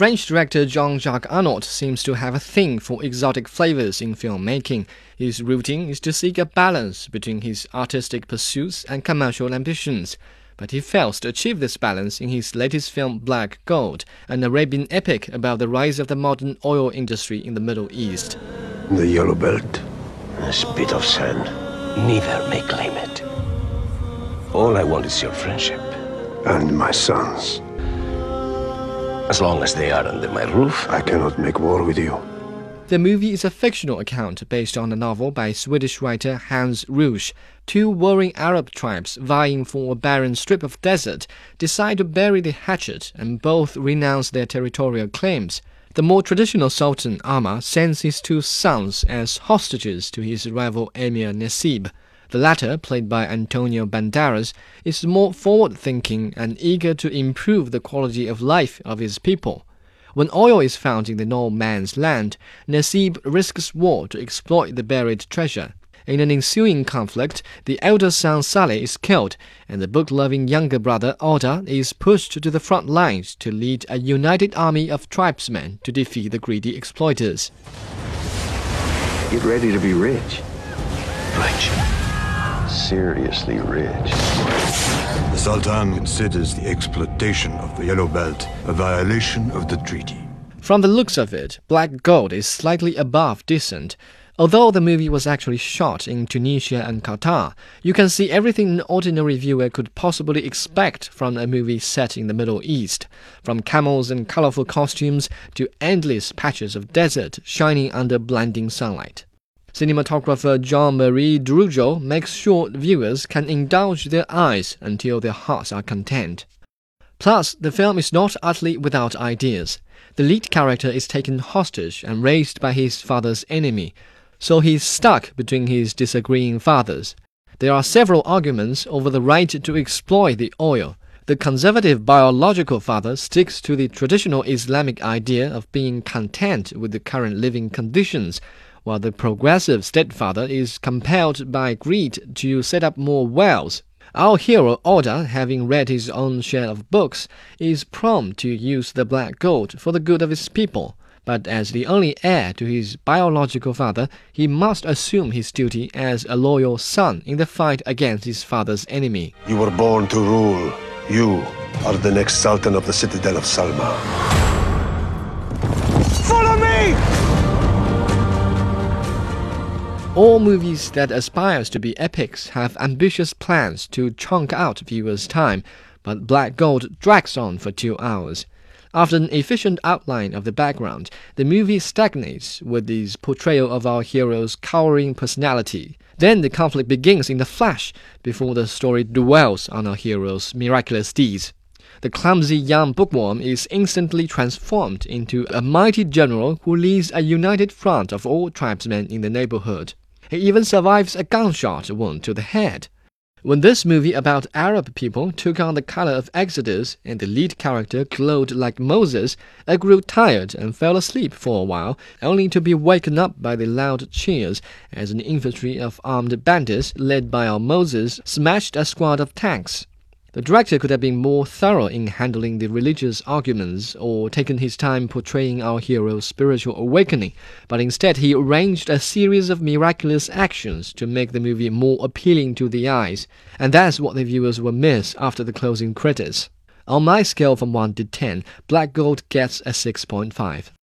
French director Jean-Jacques Annaud seems to have a thing for exotic flavors in filmmaking. His routine is to seek a balance between his artistic pursuits and commercial ambitions. But he fails to achieve this balance in his latest film Black Gold, an Arabian epic about the rise of the modern oil industry in the Middle East. The yellow belt. A spit of sand. Neither may claim it. All I want is your friendship. And my sons. As long as they are under my roof. I cannot make war with you. The movie is a fictional account based on a novel by Swedish writer Hans Ruesch. Two warring Arab tribes vying for a barren strip of desert decide to bury the hatchet and both renounce their territorial claims. The more traditional Sultan Ahmad sends his two sons as hostages to his rival Emir Nesib. The latter, played by Antonio Banderas, is more forward thinking and eager to improve the quality of life of his people. When oil is found in the no man's land, Nesib risks war to exploit the buried treasure. In an ensuing conflict, the elder son Saleh is killed, and the book loving younger brother Auda is pushed to the front lines to lead a united army of tribesmen to defeat the greedy exploiters. Get ready to be rich. Rich seriously rich. The Sultan considers the exploitation of the Yellow Belt a violation of the treaty. From the looks of it, Black Gold is slightly above decent. Although the movie was actually shot in Tunisia and Qatar, you can see everything an ordinary viewer could possibly expect from a movie set in the Middle East, from camels and colorful costumes to endless patches of desert shining under blinding sunlight. Cinematographer Jean-Marie Dreujou makes sure viewers can indulge their eyes until their hearts are content. Plus, the film is not utterly without ideas. The lead character is taken hostage and raised by his father's enemy, so he's stuck between his disagreeing fathers. There are several arguments over the right to exploit the oil. The conservative biological father sticks to the traditional Islamic idea of being content with the current living conditions while the progressive stepfather is compelled by greed to set up more wells. Our hero Auda, having read his own share of books, is prompt to use the black gold for the good of his people. But as the only heir to his biological father, he must assume his duty as a loyal son in the fight against his father's enemy. You were born to rule. You are the next Sultan of the Citadel of Salma. All movies that aspires to be epics have ambitious plans to chunk out viewers' time, but Black Gold drags on for two hours. After an efficient outline of the background, the movie stagnates with the portrayal of our hero's cowering personality. Then the conflict begins in the flash before the story dwells on our hero's miraculous deeds. The clumsy young bookworm is instantly transformed into a mighty general who leads a united front of all tribesmen in the neighborhood. He even survives a gunshot wound to the head. When this movie about Arab people took on the color of Exodus and the lead character glowed like Moses, I grew tired and fell asleep for a while, only to be wakened up by the loud cheers as an infantry of armed bandits led by our Moses smashed a squad of tanks. The director could have been more thorough in handling the religious arguments or taken his time portraying our hero's spiritual awakening, but instead he arranged a series of miraculous actions to make the movie more appealing to the eyes, and that's what the viewers will miss after the closing credits. On my scale from 1 to 10, Black Gold gets a 6.5.